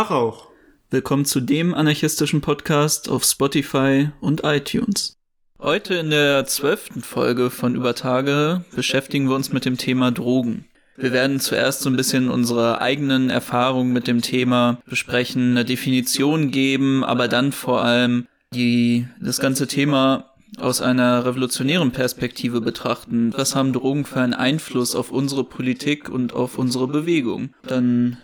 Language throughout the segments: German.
Tag auch. Willkommen zu dem anarchistischen Podcast auf Spotify und iTunes. Heute in der zwölften Folge von Übertage beschäftigen wir uns mit dem Thema Drogen. Wir werden zuerst so ein bisschen unsere eigenen Erfahrungen mit dem Thema besprechen, eine Definition geben, aber dann vor allem die, das ganze Thema aus einer revolutionären Perspektive betrachten. Was haben Drogen für einen Einfluss auf unsere Politik und auf unsere Bewegung? Dann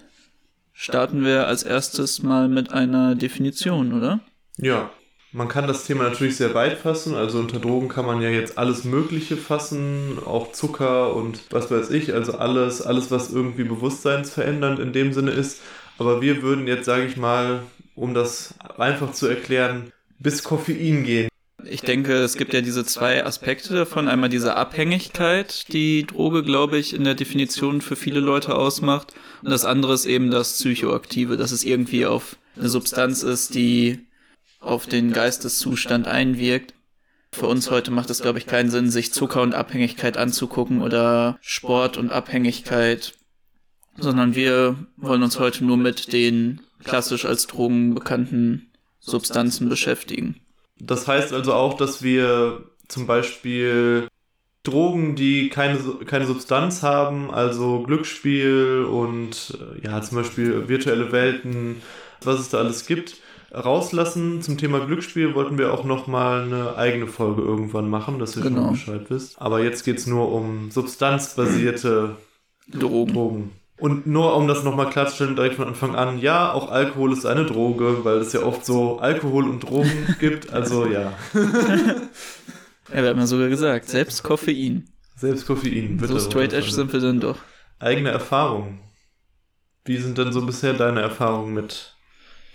starten wir als erstes mal mit einer Definition, oder? Ja, man kann das Thema natürlich sehr weit fassen. Also unter Drogen kann man ja jetzt alles Mögliche fassen, auch Zucker und was weiß ich. Also alles, alles, was irgendwie bewusstseinsverändernd in dem Sinne ist. Aber wir würden jetzt, sage ich mal, um das einfach zu erklären, bis Koffein gehen. Ich denke, es gibt ja diese zwei Aspekte davon. Einmal diese Abhängigkeit, die Droge, glaube ich, in der Definition für viele Leute ausmacht. Und das andere ist eben das Psychoaktive, dass es irgendwie auf eine Substanz ist, die auf den Geisteszustand einwirkt. Für uns heute macht es, glaube ich, keinen Sinn, sich Zucker und Abhängigkeit anzugucken oder Sport und Abhängigkeit, sondern wir wollen uns heute nur mit den klassisch als Drogen bekannten Substanzen beschäftigen. Das heißt also auch, dass wir zum Beispiel Drogen, die keine, keine Substanz haben, also Glücksspiel und ja, zum Beispiel virtuelle Welten, was es da alles gibt, rauslassen. Zum Thema Glücksspiel wollten wir auch nochmal eine eigene Folge irgendwann machen, dass ihr genau. schon Bescheid wisst. Aber jetzt geht es nur um substanzbasierte Drogen. Drogen. Und nur um das nochmal klarzustellen, direkt von Anfang an, ja, auch Alkohol ist eine Droge, weil es ja oft so Alkohol und Drogen gibt, also ja. Ja, wir haben ja sogar gesagt, selbst Koffein. Selbst Koffein, bitte. So straight edge sind wir dann doch. Eigene Erfahrungen. Wie sind denn so bisher deine Erfahrungen mit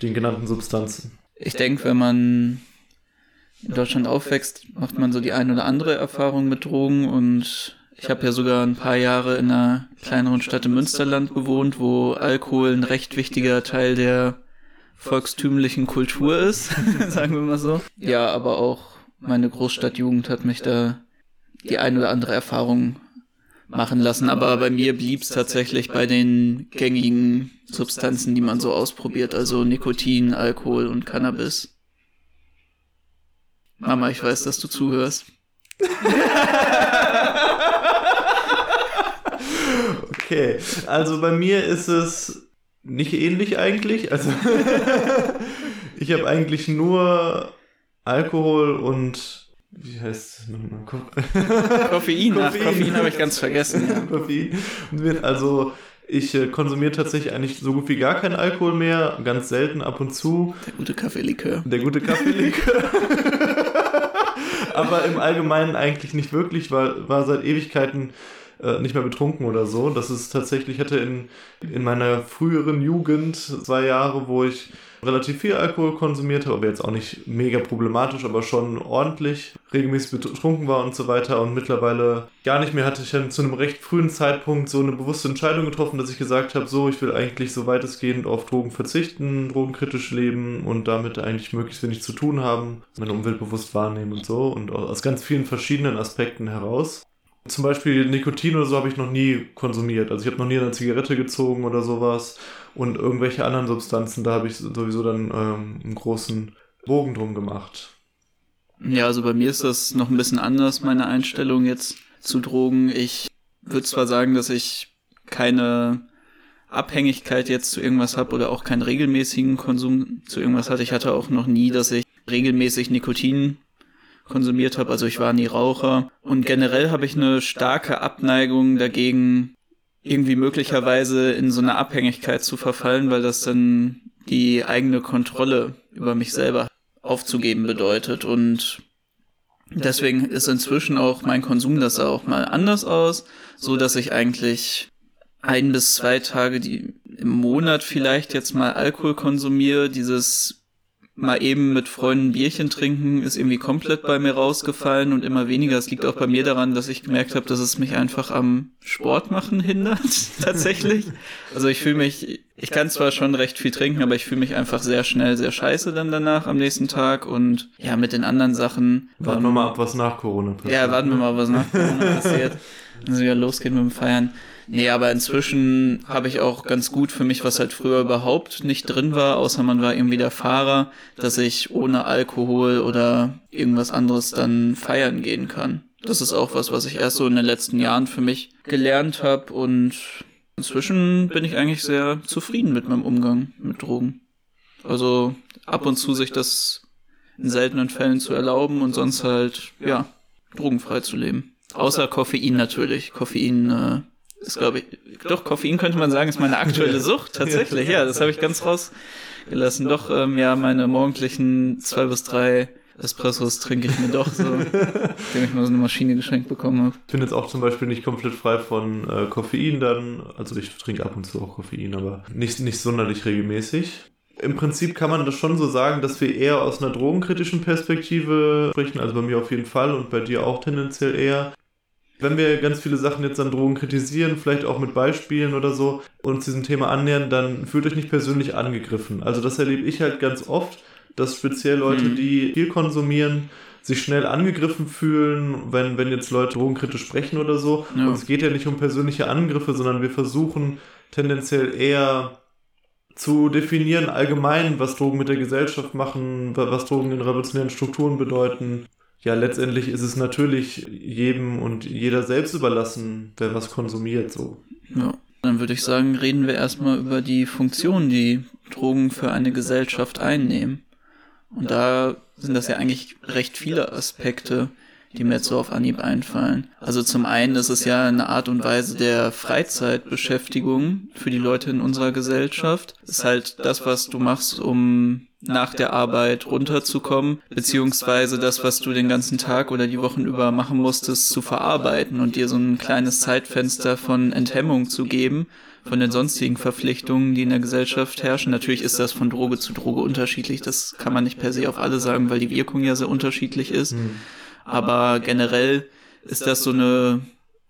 den genannten Substanzen? Ich denke, wenn man in Deutschland aufwächst, macht man so die ein oder andere Erfahrung mit Drogen und ich habe ja sogar ein paar Jahre in einer kleineren Stadt im Münsterland gewohnt, wo Alkohol ein recht wichtiger Teil der volkstümlichen Kultur ist, sagen wir mal so. Ja, aber auch meine Großstadtjugend hat mich da die ein oder andere Erfahrung machen lassen, aber bei mir blieb es tatsächlich bei den gängigen Substanzen, die man so ausprobiert, also Nikotin, Alkohol und Cannabis. Mama, ich weiß, dass du zuhörst. okay, also bei mir ist es nicht ähnlich eigentlich. Also ich habe eigentlich nur Alkohol und wie heißt es nochmal? Koffein. Koffein, Koffein habe ich ganz vergessen. Ja. Koffein. Also ich äh, konsumiere tatsächlich eigentlich so gut wie gar keinen Alkohol mehr, ganz selten ab und zu. Der gute Kaffeelikör. Der gute Kaffeelikör. Aber im Allgemeinen eigentlich nicht wirklich, weil war seit Ewigkeiten äh, nicht mehr betrunken oder so. Das ist tatsächlich, ich hatte in, in meiner früheren Jugend zwei Jahre, wo ich relativ viel Alkohol konsumiert habe, aber jetzt auch nicht mega problematisch, aber schon ordentlich, regelmäßig betrunken war und so weiter und mittlerweile gar nicht mehr hatte ich dann zu einem recht frühen Zeitpunkt so eine bewusste Entscheidung getroffen, dass ich gesagt habe, so, ich will eigentlich so weitestgehend auf Drogen verzichten, drogenkritisch leben und damit eigentlich möglichst wenig zu tun haben, meine Umwelt bewusst wahrnehmen und so und aus ganz vielen verschiedenen Aspekten heraus. Zum Beispiel Nikotin oder so habe ich noch nie konsumiert. Also ich habe noch nie eine Zigarette gezogen oder sowas. Und irgendwelche anderen Substanzen, da habe ich sowieso dann ähm, einen großen Bogen drum gemacht. Ja, also bei mir ist das noch ein bisschen anders, meine Einstellung jetzt zu Drogen. Ich würde zwar sagen, dass ich keine Abhängigkeit jetzt zu irgendwas habe oder auch keinen regelmäßigen Konsum zu irgendwas hatte. Ich hatte auch noch nie, dass ich regelmäßig Nikotin konsumiert habe. Also ich war nie Raucher. Und generell habe ich eine starke Abneigung dagegen, irgendwie möglicherweise in so eine Abhängigkeit zu verfallen, weil das dann die eigene Kontrolle über mich selber aufzugeben bedeutet. Und deswegen ist inzwischen auch mein Konsum, das sah auch mal anders aus, so dass ich eigentlich ein bis zwei Tage die, im Monat vielleicht jetzt mal Alkohol konsumiere. Dieses mal eben mit Freunden Bierchen trinken ist irgendwie komplett bei mir rausgefallen und immer weniger. Es liegt auch bei mir daran, dass ich gemerkt habe, dass es mich einfach am Sport machen hindert, tatsächlich. Also ich fühle mich Ich kann zwar schon recht viel trinken, aber ich fühle mich einfach sehr schnell sehr scheiße dann danach am nächsten Tag und ja, mit den anderen Sachen. Warten wir mal ab, was nach Corona passiert. Ja, warten wir mal, was nach Corona passiert. Wenn es wieder losgeht mit dem Feiern. Nee, aber inzwischen habe ich auch ganz gut für mich, was halt früher überhaupt nicht drin war, außer man war irgendwie der Fahrer, dass ich ohne Alkohol oder irgendwas anderes dann feiern gehen kann. Das ist auch was, was ich erst so in den letzten Jahren für mich gelernt habe und inzwischen bin ich eigentlich sehr zufrieden mit meinem Umgang mit Drogen. Also ab und zu sich das in seltenen Fällen zu erlauben und sonst halt, ja, drogenfrei zu leben. Außer Koffein natürlich. Koffein äh, ist, glaube ich, doch, Koffein könnte man sagen, ist meine aktuelle Sucht, tatsächlich. Ja, das habe ich ganz rausgelassen. Doch, ähm, ja, meine morgendlichen zwei bis drei Espressos trinke ich mir doch so, indem ich mal so eine Maschine geschenkt bekommen habe. Ich bin jetzt auch zum Beispiel nicht komplett frei von äh, Koffein dann. Also ich trinke ab und zu auch Koffein, aber nicht, nicht sonderlich regelmäßig. Im Prinzip kann man das schon so sagen, dass wir eher aus einer drogenkritischen Perspektive sprechen, also bei mir auf jeden Fall und bei dir auch tendenziell eher. Wenn wir ganz viele Sachen jetzt an Drogen kritisieren, vielleicht auch mit Beispielen oder so, uns diesem Thema annähern, dann fühlt euch nicht persönlich angegriffen. Also das erlebe ich halt ganz oft, dass speziell Leute, mhm. die viel konsumieren, sich schnell angegriffen fühlen, wenn, wenn jetzt Leute drogenkritisch sprechen oder so. Ja. Und es geht ja nicht um persönliche Angriffe, sondern wir versuchen tendenziell eher zu definieren allgemein, was Drogen mit der Gesellschaft machen, was Drogen in revolutionären Strukturen bedeuten. Ja, letztendlich ist es natürlich jedem und jeder selbst überlassen, wer was konsumiert, so. Ja. Dann würde ich sagen, reden wir erstmal über die Funktion, die Drogen für eine Gesellschaft einnehmen. Und da sind das ja eigentlich recht viele Aspekte, die mir jetzt so auf Anhieb einfallen. Also zum einen ist es ja eine Art und Weise der Freizeitbeschäftigung für die Leute in unserer Gesellschaft. Ist halt das, was du machst, um nach der Arbeit runterzukommen, beziehungsweise das, was du den ganzen Tag oder die Wochen über machen musstest, zu verarbeiten und dir so ein kleines Zeitfenster von Enthemmung zu geben, von den sonstigen Verpflichtungen, die in der Gesellschaft herrschen. Natürlich ist das von Droge zu Droge unterschiedlich. Das kann man nicht per se auf alle sagen, weil die Wirkung ja sehr unterschiedlich ist. Mhm. Aber generell ist das so eine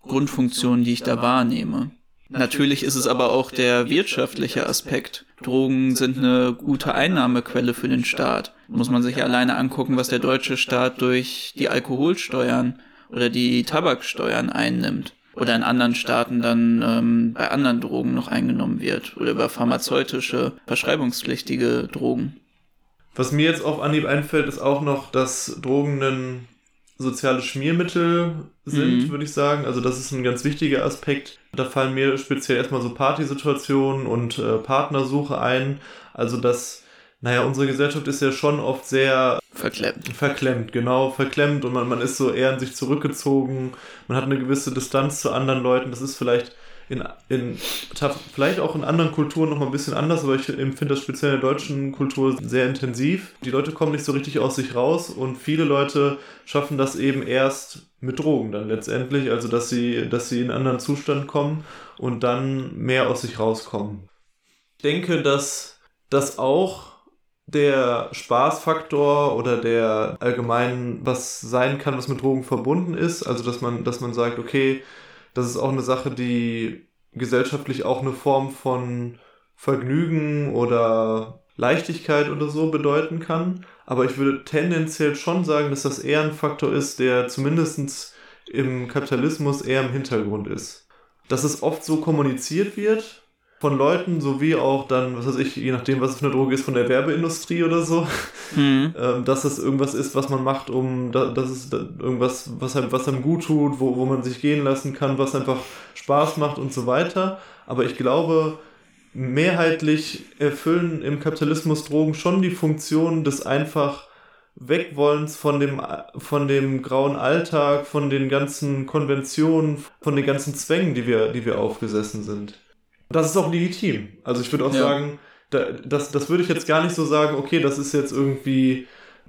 Grundfunktion, die ich da wahrnehme. Natürlich ist es aber auch der wirtschaftliche Aspekt. Drogen sind eine gute Einnahmequelle für den Staat. Muss man sich alleine angucken, was der deutsche Staat durch die Alkoholsteuern oder die Tabaksteuern einnimmt oder in anderen Staaten dann ähm, bei anderen Drogen noch eingenommen wird oder über pharmazeutische, verschreibungspflichtige Drogen. Was mir jetzt auf Anhieb einfällt, ist auch noch, dass Drogen ein soziales Schmiermittel sind, mhm. würde ich sagen. Also das ist ein ganz wichtiger Aspekt. Da fallen mir speziell erstmal so Partysituationen und äh, Partnersuche ein. Also dass naja, unsere Gesellschaft ist ja schon oft sehr verklemmt. Verklemmt, genau, verklemmt und man, man ist so eher in sich zurückgezogen, man hat eine gewisse Distanz zu anderen Leuten. Das ist vielleicht in, in vielleicht auch in anderen Kulturen noch mal ein bisschen anders, aber ich empfinde das speziell in der deutschen Kultur sehr intensiv. Die Leute kommen nicht so richtig aus sich raus und viele Leute schaffen das eben erst mit Drogen dann letztendlich, also dass sie, dass sie in einen anderen Zustand kommen und dann mehr aus sich rauskommen. Ich denke, dass das auch der Spaßfaktor oder der allgemein was sein kann, was mit Drogen verbunden ist. Also dass man, dass man sagt, okay, das ist auch eine Sache, die gesellschaftlich auch eine Form von Vergnügen oder Leichtigkeit oder so bedeuten kann. Aber ich würde tendenziell schon sagen, dass das eher ein Faktor ist, der zumindest im Kapitalismus eher im Hintergrund ist. Dass es oft so kommuniziert wird, von Leuten, sowie auch dann, was weiß ich, je nachdem, was es für eine Droge ist, von der Werbeindustrie oder so, mhm. ähm, dass es irgendwas ist, was man macht, um, da, dass es irgendwas, was einem, was einem gut tut, wo, wo man sich gehen lassen kann, was einfach Spaß macht und so weiter. Aber ich glaube, mehrheitlich erfüllen im Kapitalismus Drogen schon die Funktion des einfach Wegwollens von dem, von dem grauen Alltag, von den ganzen Konventionen, von den ganzen Zwängen, die wir, die wir aufgesessen sind. Das ist auch legitim. Also ich würde auch ja. sagen, da, das, das würde ich jetzt gar nicht so sagen, okay, das ist jetzt irgendwie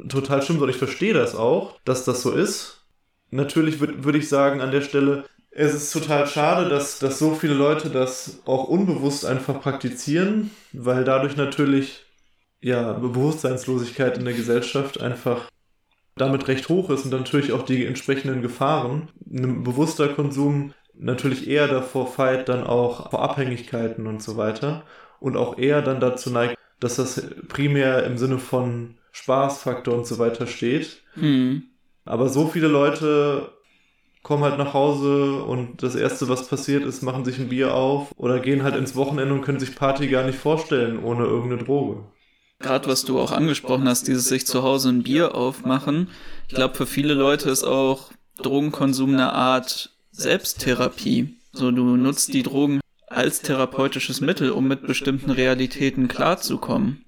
total schlimm, sondern ich verstehe das auch, dass das so ist. Natürlich würde würd ich sagen an der Stelle, es ist total schade, dass, dass so viele Leute das auch unbewusst einfach praktizieren, weil dadurch natürlich ja Bewusstseinslosigkeit in der Gesellschaft einfach damit recht hoch ist und natürlich auch die entsprechenden Gefahren. Ein bewusster Konsum natürlich eher davor feit, dann auch vor Abhängigkeiten und so weiter. Und auch eher dann dazu neigt, dass das primär im Sinne von Spaßfaktor und so weiter steht. Mhm. Aber so viele Leute kommen halt nach Hause und das Erste, was passiert ist, machen sich ein Bier auf oder gehen halt ins Wochenende und können sich Party gar nicht vorstellen ohne irgendeine Droge. Gerade was du auch angesprochen hast, dieses sich zu Hause ein Bier aufmachen. Ich glaube, für viele Leute ist auch Drogenkonsum eine Art Selbsttherapie. So, du nutzt die Drogen als therapeutisches Mittel, um mit bestimmten Realitäten klarzukommen.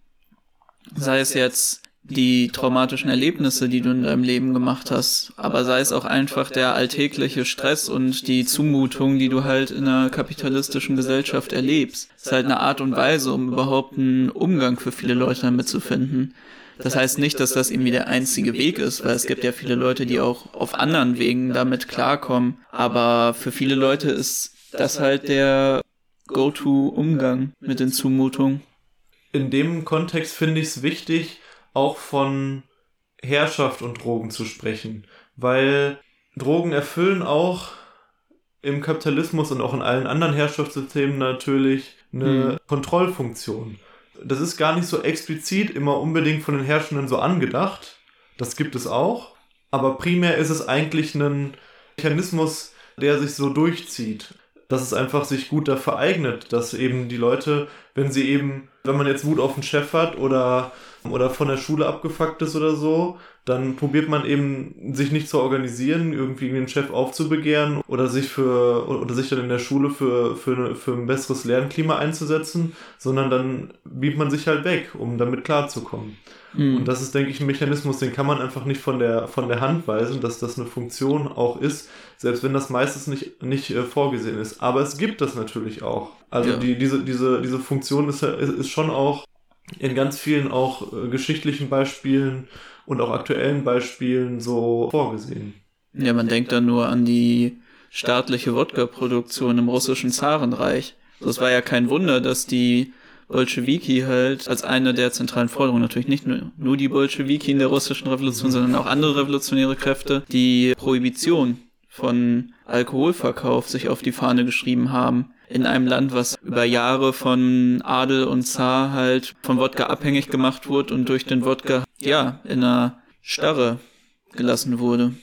Sei es jetzt die traumatischen Erlebnisse, die du in deinem Leben gemacht hast, aber sei es auch einfach der alltägliche Stress und die Zumutung, die du halt in einer kapitalistischen Gesellschaft erlebst. Es ist halt eine Art und Weise, um überhaupt einen Umgang für viele Leute damit zu finden. Das heißt nicht, dass das irgendwie der einzige Weg ist, weil es gibt ja viele Leute, die auch auf anderen Wegen damit klarkommen. Aber für viele Leute ist das halt der Go-To-Umgang mit den Zumutungen. In dem Kontext finde ich es wichtig, auch von Herrschaft und Drogen zu sprechen, weil Drogen erfüllen auch im Kapitalismus und auch in allen anderen Herrschaftssystemen natürlich eine mhm. Kontrollfunktion. Das ist gar nicht so explizit immer unbedingt von den Herrschenden so angedacht. Das gibt es auch. Aber primär ist es eigentlich ein Mechanismus, der sich so durchzieht. Dass es einfach sich gut dafür eignet, dass eben die Leute, wenn sie eben, wenn man jetzt Wut auf den Chef hat oder oder von der Schule abgefuckt ist oder so, dann probiert man eben sich nicht zu organisieren, irgendwie den Chef aufzubegehren oder sich für oder sich dann in der Schule für, für, für ein besseres Lernklima einzusetzen, sondern dann bietet man sich halt weg, um damit klarzukommen. Mhm. Und das ist, denke ich, ein Mechanismus, den kann man einfach nicht von der, von der Hand weisen, dass das eine Funktion auch ist, selbst wenn das meistens nicht, nicht äh, vorgesehen ist. Aber es gibt das natürlich auch. Also ja. die, diese, diese, diese Funktion ist, ist schon auch in ganz vielen auch äh, geschichtlichen Beispielen und auch aktuellen Beispielen so vorgesehen. Ja, man denkt dann nur an die staatliche Wodka-Produktion im russischen Zarenreich. Das war ja kein Wunder, dass die Bolschewiki halt als eine der zentralen Forderungen, natürlich nicht nur, nur die Bolschewiki in der russischen Revolution, sondern auch andere revolutionäre Kräfte, die Prohibition von Alkoholverkauf sich auf die Fahne geschrieben haben. In einem Land, was über Jahre von Adel und Zar halt von Wodka abhängig gemacht wurde und durch den Wodka, ja, in einer Starre gelassen wurde.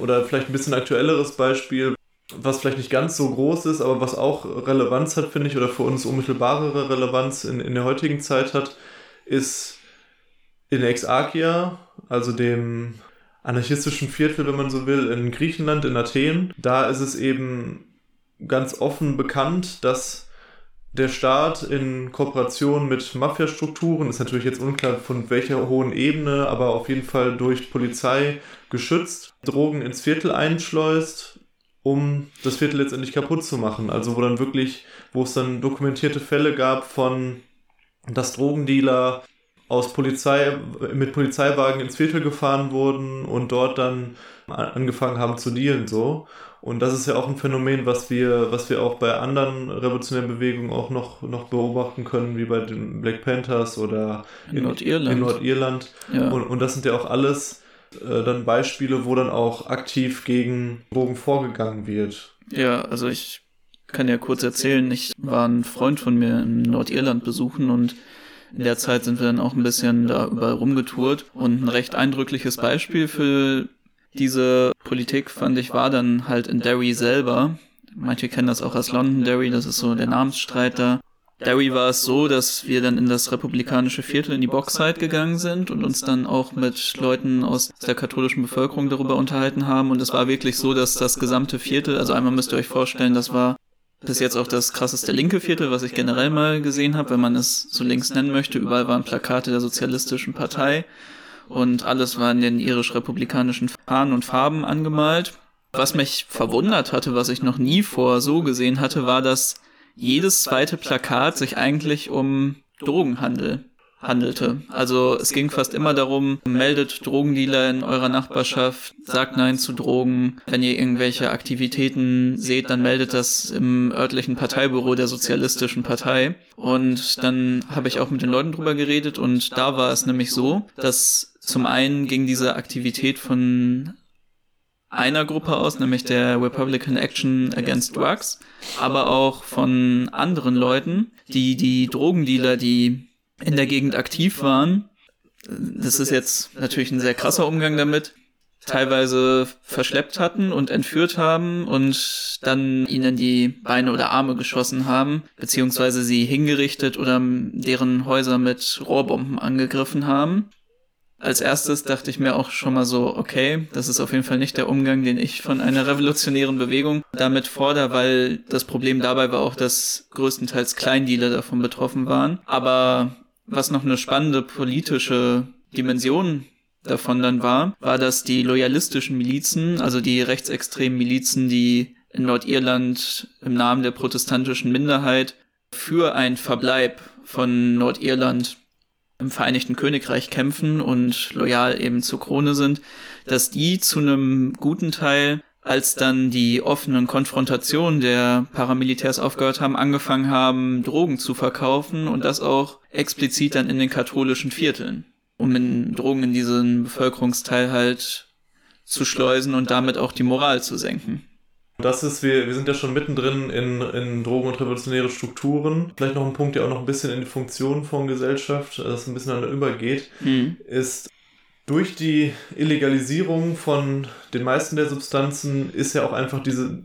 Oder vielleicht ein bisschen aktuelleres Beispiel, was vielleicht nicht ganz so groß ist, aber was auch Relevanz hat, finde ich, oder für uns unmittelbarere Relevanz in, in der heutigen Zeit hat, ist in Exarchia, also dem anarchistischen Viertel, wenn man so will, in Griechenland, in Athen. Da ist es eben ganz offen bekannt, dass der Staat in Kooperation mit Mafiastrukturen, ist natürlich jetzt unklar von welcher hohen Ebene, aber auf jeden Fall durch Polizei geschützt, Drogen ins Viertel einschleust, um das Viertel letztendlich kaputt zu machen. Also wo dann wirklich, wo es dann dokumentierte Fälle gab von, dass Drogendealer aus Polizei, mit Polizeiwagen ins Viertel gefahren wurden und dort dann angefangen haben zu dealen, so. Und das ist ja auch ein Phänomen, was wir, was wir auch bei anderen revolutionären Bewegungen auch noch, noch beobachten können, wie bei den Black Panthers oder in, in Nordirland. In Nordirland. Ja. Und, und das sind ja auch alles äh, dann Beispiele, wo dann auch aktiv gegen Drogen vorgegangen wird. Ja, also ich kann ja kurz erzählen, ich war ein Freund von mir in Nordirland besuchen und in der Zeit sind wir dann auch ein bisschen da überall rumgetourt und ein recht eindrückliches Beispiel für diese Politik, fand ich, war dann halt in Derry selber. Manche kennen das auch als Londonderry, das ist so der Namensstreit da. Derry war es so, dass wir dann in das republikanische Viertel in die Boxside gegangen sind und uns dann auch mit Leuten aus der katholischen Bevölkerung darüber unterhalten haben. Und es war wirklich so, dass das gesamte Viertel, also einmal müsst ihr euch vorstellen, das war bis jetzt auch das krasseste linke Viertel, was ich generell mal gesehen habe, wenn man es so links nennen möchte. Überall waren Plakate der Sozialistischen Partei und alles war in den irisch-republikanischen Fahnen und Farben angemalt. Was mich verwundert hatte, was ich noch nie vor so gesehen hatte, war, dass jedes zweite Plakat sich eigentlich um Drogenhandel handelte. Also es ging fast immer darum, meldet Drogendealer in eurer Nachbarschaft, sagt Nein zu Drogen. Wenn ihr irgendwelche Aktivitäten seht, dann meldet das im örtlichen Parteibüro der Sozialistischen Partei. Und dann habe ich auch mit den Leuten drüber geredet und da war es nämlich so, dass zum einen ging diese Aktivität von einer Gruppe aus, nämlich der Republican Action Against Drugs, aber auch von anderen Leuten, die die Drogendealer, die in der Gegend aktiv waren, das ist jetzt natürlich ein sehr krasser Umgang damit, teilweise verschleppt hatten und entführt haben und dann ihnen die Beine oder Arme geschossen haben, beziehungsweise sie hingerichtet oder deren Häuser mit Rohrbomben angegriffen haben. Als erstes dachte ich mir auch schon mal so, okay, das ist auf jeden Fall nicht der Umgang, den ich von einer revolutionären Bewegung damit fordere, weil das Problem dabei war auch, dass größtenteils Kleindealer davon betroffen waren. Aber was noch eine spannende politische Dimension davon dann war, war, dass die loyalistischen Milizen, also die rechtsextremen Milizen, die in Nordirland im Namen der protestantischen Minderheit für ein Verbleib von Nordirland im Vereinigten Königreich kämpfen und loyal eben zur Krone sind, dass die zu einem guten Teil, als dann die offenen Konfrontationen der Paramilitärs aufgehört haben, angefangen haben, Drogen zu verkaufen und das auch explizit dann in den katholischen Vierteln, um in Drogen in diesen Bevölkerungsteil halt zu schleusen und damit auch die Moral zu senken. Das ist, wir, wir sind ja schon mittendrin in, in Drogen- und revolutionäre Strukturen. Vielleicht noch ein Punkt, der auch noch ein bisschen in die Funktion von Gesellschaft, das ein bisschen an übergeht, mhm. ist durch die Illegalisierung von den meisten der Substanzen ist ja auch einfach diese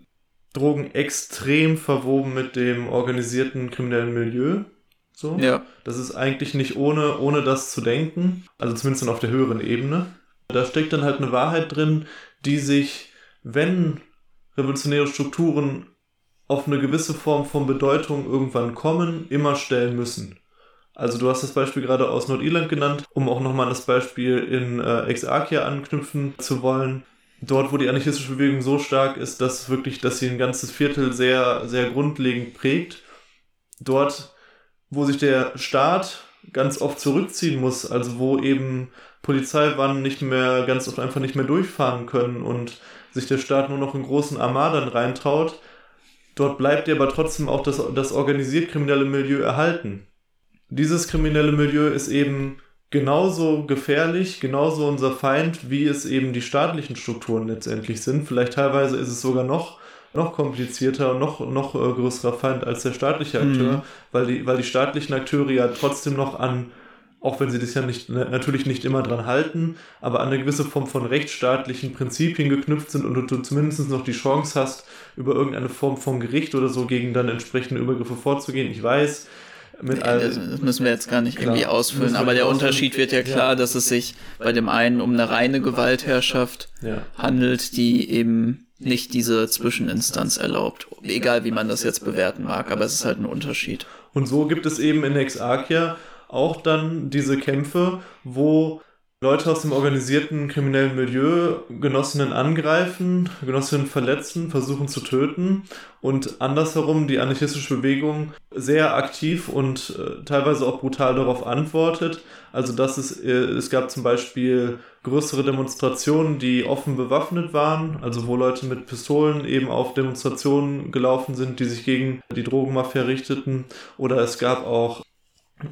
Drogen extrem verwoben mit dem organisierten kriminellen Milieu. So. Ja. Das ist eigentlich nicht ohne, ohne das zu denken. Also zumindest auf der höheren Ebene. Da steckt dann halt eine Wahrheit drin, die sich, wenn revolutionäre Strukturen auf eine gewisse Form von Bedeutung irgendwann kommen, immer stellen müssen. Also du hast das Beispiel gerade aus Nordirland genannt, um auch nochmal das Beispiel in äh, Exarchia anknüpfen zu wollen. Dort, wo die anarchistische Bewegung so stark ist, dass wirklich, dass sie ein ganzes Viertel sehr, sehr grundlegend prägt. Dort, wo sich der Staat ganz oft zurückziehen muss, also wo eben Polizeiwannen nicht mehr, ganz oft einfach nicht mehr durchfahren können und sich der Staat nur noch in großen Armaden reintraut, dort bleibt dir aber trotzdem auch das, das organisiert kriminelle Milieu erhalten. Dieses kriminelle Milieu ist eben genauso gefährlich, genauso unser Feind, wie es eben die staatlichen Strukturen letztendlich sind. Vielleicht teilweise ist es sogar noch, noch komplizierter und noch, noch äh, größerer Feind als der staatliche Akteur, mhm. weil, die, weil die staatlichen Akteure ja trotzdem noch an auch wenn sie das ja nicht, natürlich nicht immer dran halten, aber an eine gewisse Form von rechtsstaatlichen Prinzipien geknüpft sind und du zumindest noch die Chance hast, über irgendeine Form von Gericht oder so gegen dann entsprechende Übergriffe vorzugehen. Ich weiß, mit nee, all, das müssen wir jetzt gar nicht klar, irgendwie ausfüllen, aber der Unterschied wird ja klar, ja. dass es sich bei dem einen um eine reine Gewaltherrschaft ja. handelt, die eben nicht diese Zwischeninstanz erlaubt. Egal wie man das jetzt bewerten mag, aber es ist halt ein Unterschied. Und so gibt es eben in Exarchia auch dann diese Kämpfe, wo Leute aus dem organisierten kriminellen Milieu Genossinnen angreifen, Genossinnen verletzen, versuchen zu töten und andersherum die anarchistische Bewegung sehr aktiv und äh, teilweise auch brutal darauf antwortet. Also dass es, äh, es gab zum Beispiel größere Demonstrationen, die offen bewaffnet waren, also wo Leute mit Pistolen eben auf Demonstrationen gelaufen sind, die sich gegen die Drogenmafia richteten. Oder es gab auch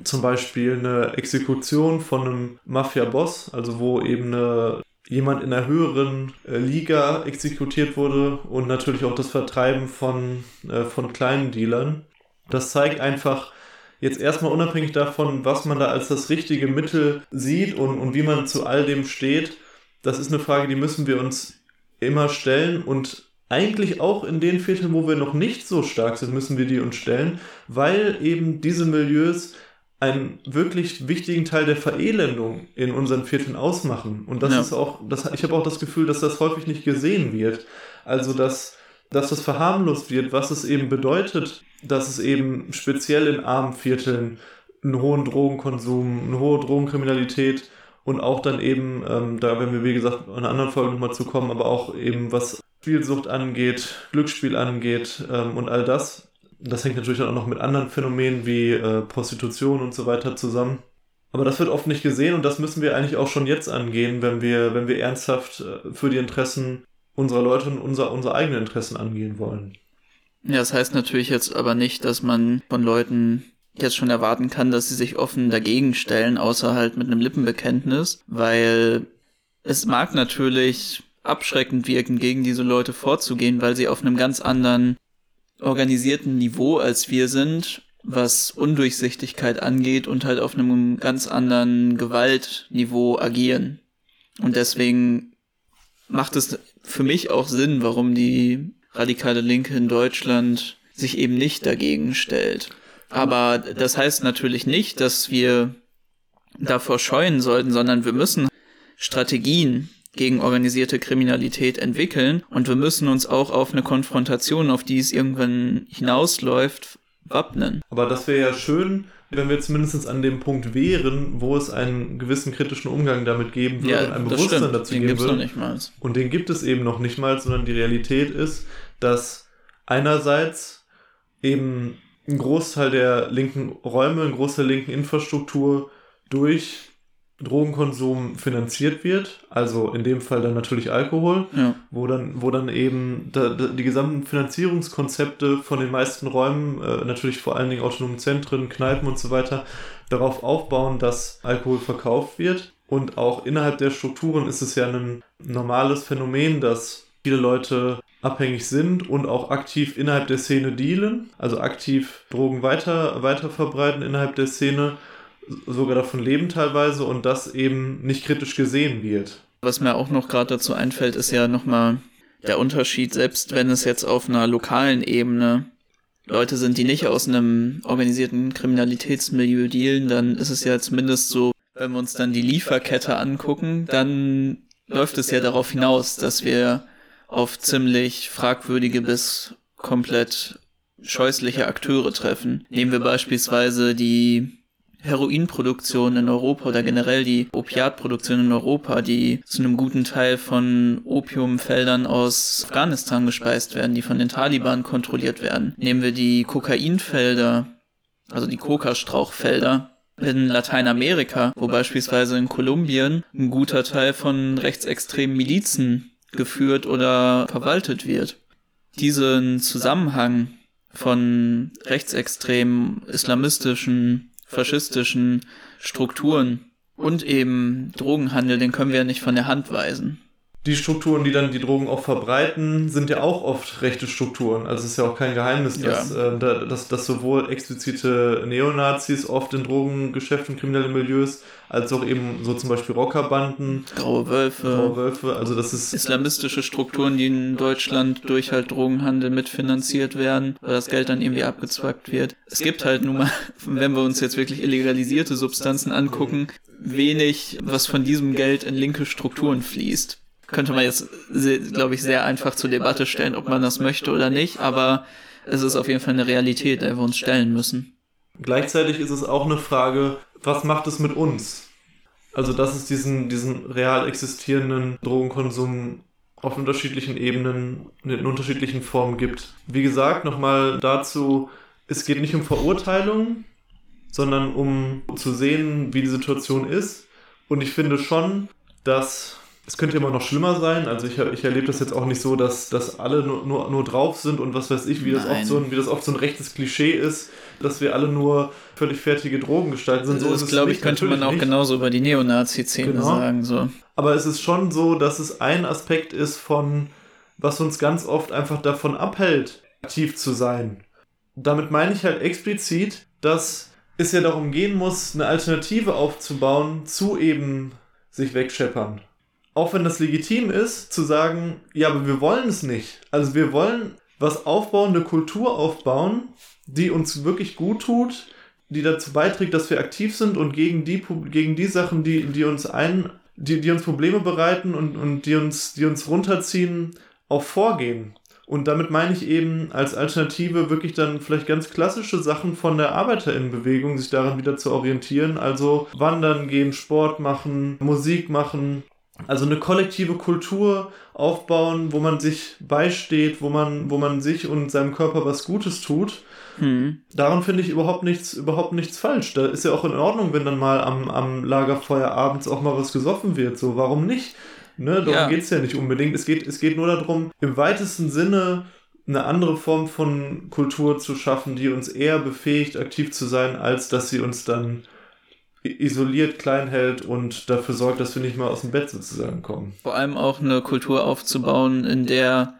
zum Beispiel eine Exekution von einem Mafia-Boss, also wo eben eine, jemand in einer höheren äh, Liga exekutiert wurde und natürlich auch das Vertreiben von, äh, von kleinen Dealern. Das zeigt einfach, jetzt erstmal unabhängig davon, was man da als das richtige Mittel sieht und, und wie man zu all dem steht, das ist eine Frage, die müssen wir uns immer stellen und eigentlich auch in den Vierteln, wo wir noch nicht so stark sind, müssen wir die uns stellen, weil eben diese Milieus einen wirklich wichtigen Teil der Verelendung in unseren Vierteln ausmachen. Und das ja. ist auch, das, ich habe auch das Gefühl, dass das häufig nicht gesehen wird. Also, dass, dass das verharmlost wird, was es eben bedeutet, dass es eben speziell in armen Vierteln einen hohen Drogenkonsum, eine hohe Drogenkriminalität und auch dann eben, ähm, da werden wir wie gesagt in einer anderen Folge nochmal zu kommen, aber auch eben was Spielsucht angeht, Glücksspiel angeht ähm, und all das, das hängt natürlich auch noch mit anderen Phänomenen wie äh, Prostitution und so weiter zusammen. Aber das wird oft nicht gesehen und das müssen wir eigentlich auch schon jetzt angehen, wenn wir, wenn wir ernsthaft äh, für die Interessen unserer Leute und unser, unsere eigenen Interessen angehen wollen. Ja, das heißt natürlich jetzt aber nicht, dass man von Leuten jetzt schon erwarten kann, dass sie sich offen dagegen stellen, außer halt mit einem Lippenbekenntnis, weil es mag natürlich abschreckend wirken, gegen diese Leute vorzugehen, weil sie auf einem ganz anderen organisierten Niveau als wir sind, was Undurchsichtigkeit angeht und halt auf einem ganz anderen Gewaltniveau agieren. Und deswegen macht es für mich auch Sinn, warum die radikale Linke in Deutschland sich eben nicht dagegen stellt. Aber das heißt natürlich nicht, dass wir davor scheuen sollten, sondern wir müssen Strategien gegen organisierte Kriminalität entwickeln und wir müssen uns auch auf eine Konfrontation, auf die es irgendwann hinausläuft, wappnen. Aber das wäre ja schön, wenn wir zumindest an dem Punkt wären, wo es einen gewissen kritischen Umgang damit geben würde Ja, und ein Bewusstsein stimmt. dazu Den geben gibt's noch würde. nicht mal. Und den gibt es eben noch nicht mal, sondern die Realität ist, dass einerseits eben ein Großteil der linken Räume, ein Großteil der linken Infrastruktur durch Drogenkonsum finanziert wird, also in dem Fall dann natürlich Alkohol, Ja. wo dann, wo dann eben da, da, die gesamten Finanzierungskonzepte von den meisten Räumen, äh, natürlich vor allen Dingen autonomen Zentren, Kneipen und so weiter, darauf aufbauen, dass Alkohol verkauft wird. Und auch innerhalb der Strukturen ist es ja ein normales Phänomen, dass viele Leute abhängig sind und auch aktiv innerhalb der Szene dealen, also aktiv Drogen weiter, weiter verbreiten innerhalb der Szene, sogar davon leben teilweise und das eben nicht kritisch gesehen wird. Was mir auch noch gerade dazu einfällt, ist ja nochmal der Unterschied, selbst wenn es jetzt auf einer lokalen Ebene Leute sind, die nicht aus einem organisierten Kriminalitätsmilieu dealen, dann ist es ja zumindest so, wenn wir uns dann die Lieferkette angucken, dann läuft es ja darauf hinaus, dass wir auf ziemlich fragwürdige bis komplett scheußliche Akteure treffen. Nehmen wir beispielsweise die Heroinproduktion in Europa oder generell die Opiatproduktion in Europa, die zu einem guten Teil von Opiumfeldern aus Afghanistan gespeist werden, die von den Taliban kontrolliert werden. Nehmen wir die Kokainfelder, also die Kokastrauchfelder in Lateinamerika, wo beispielsweise in Kolumbien ein guter Teil von rechtsextremen Milizen geführt oder verwaltet wird. Diesen Zusammenhang von rechtsextremen, islamistischen, faschistischen Strukturen und eben Drogenhandel, den können wir ja nicht von der Hand weisen. Die Strukturen, die dann die Drogen auch verbreiten, sind ja auch oft rechte Strukturen. Also es ist ja auch kein Geheimnis, dass, äh, da- dass, dass sowohl explizite Neonazis oft in Drogengeschäften, kriminelle Milieus, als auch eben so zum Beispiel Rockerbanden, Graue Wölfe, Graue Wölfe, also das ist islamistische Strukturen, die in Deutschland durch halt Drogenhandel mitfinanziert werden, weil das Geld dann irgendwie abgezwackt wird. Es gibt halt nun mal, wenn wir uns jetzt wirklich illegalisierte Substanzen angucken, wenig, was von diesem Geld in linke Strukturen fließt. Könnte man jetzt, glaube ich, sehr einfach zur Debatte stellen, ob man das möchte oder nicht, aber es ist auf jeden Fall eine Realität, der wir uns stellen müssen. Gleichzeitig ist es auch eine Frage, was macht es mit uns? Also, dass es diesen, diesen real existierenden Drogenkonsum auf unterschiedlichen Ebenen, in unterschiedlichen Formen gibt. Wie gesagt, nochmal dazu, es geht nicht um Verurteilung, sondern um zu sehen, wie die Situation ist. Und ich finde schon, dass es könnte immer noch schlimmer sein. Also ich, ich erlebe das jetzt auch nicht so, dass, dass alle nur, nur, nur drauf sind und was weiß ich, wie das, oft so ein, wie das oft so ein rechtes Klischee ist, dass wir alle nur völlig fertige Drogen gestaltet sind. So das, glaube ich, könnte man auch nicht. genauso über die Neonazi-Szene Genau. sagen, so. Aber es ist schon so, dass es ein Aspekt ist von, was uns ganz oft einfach davon abhält, aktiv zu sein. Damit meine ich halt explizit, dass es ja darum gehen muss, eine Alternative aufzubauen zu eben sich wegscheppern. Auch wenn das legitim ist, zu sagen, ja, aber wir wollen es nicht. Also wir wollen was aufbauen, eine Kultur aufbauen, die uns wirklich gut tut, die dazu beiträgt, dass wir aktiv sind und gegen die, gegen die Sachen, die, die uns ein, die, die uns Probleme bereiten und, und die uns, die uns runterziehen, auch vorgehen. Und damit meine ich eben als Alternative wirklich dann vielleicht ganz klassische Sachen von der Arbeiterinnenbewegung, sich daran wieder zu orientieren. Also wandern gehen, Sport machen, Musik machen. Also eine kollektive Kultur aufbauen, wo man sich beisteht, wo man, wo man sich und seinem Körper was Gutes tut. Hm. Daran finde ich überhaupt nichts, überhaupt nichts falsch. Da ist ja auch in Ordnung, wenn dann mal am, am Lagerfeuer abends auch mal was gesoffen wird. So, warum nicht? Ne, darum Ja. geht's ja nicht unbedingt. Es geht, es geht nur darum, im weitesten Sinne eine andere Form von Kultur zu schaffen, die uns eher befähigt, aktiv zu sein, als dass sie uns dann isoliert, klein hält und dafür sorgt, dass wir nicht mal aus dem Bett sozusagen kommen. Vor allem auch eine Kultur aufzubauen, in der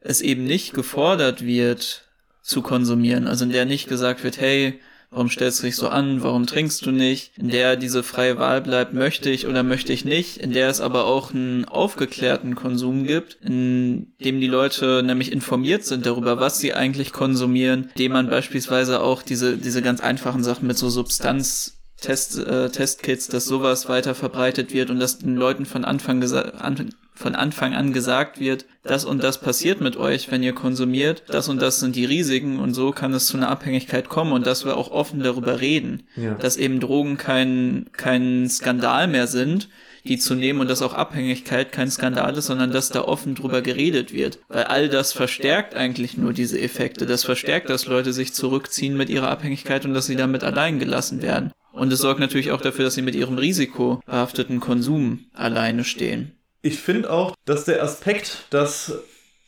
es eben nicht gefordert wird, zu konsumieren. Also in der nicht gesagt wird, hey, warum stellst du dich so an, warum trinkst du nicht, in der diese freie Wahl bleibt, möchte ich oder möchte ich nicht, in der es aber auch einen aufgeklärten Konsum gibt, in dem die Leute nämlich informiert sind darüber, was sie eigentlich konsumieren, dem man beispielsweise auch diese, diese ganz einfachen Sachen mit so Substanz Test, äh, Testkits, dass sowas weiter verbreitet wird und dass den Leuten von Anfang, an, von Anfang an gesagt wird, das und das passiert mit euch, wenn ihr konsumiert, das und das sind die Risiken und so kann es zu einer Abhängigkeit kommen und dass wir auch offen darüber reden, ja. dass eben Drogen kein, kein Skandal mehr sind, die zu nehmen und dass auch Abhängigkeit kein Skandal ist, sondern dass da offen drüber geredet wird. Weil all das verstärkt eigentlich nur diese Effekte. Das verstärkt, dass Leute sich zurückziehen mit ihrer Abhängigkeit und dass sie damit allein gelassen werden. Und es sorgt natürlich auch dafür, dass sie mit ihrem risikobehafteten Konsum alleine stehen. Ich finde auch, dass der Aspekt, dass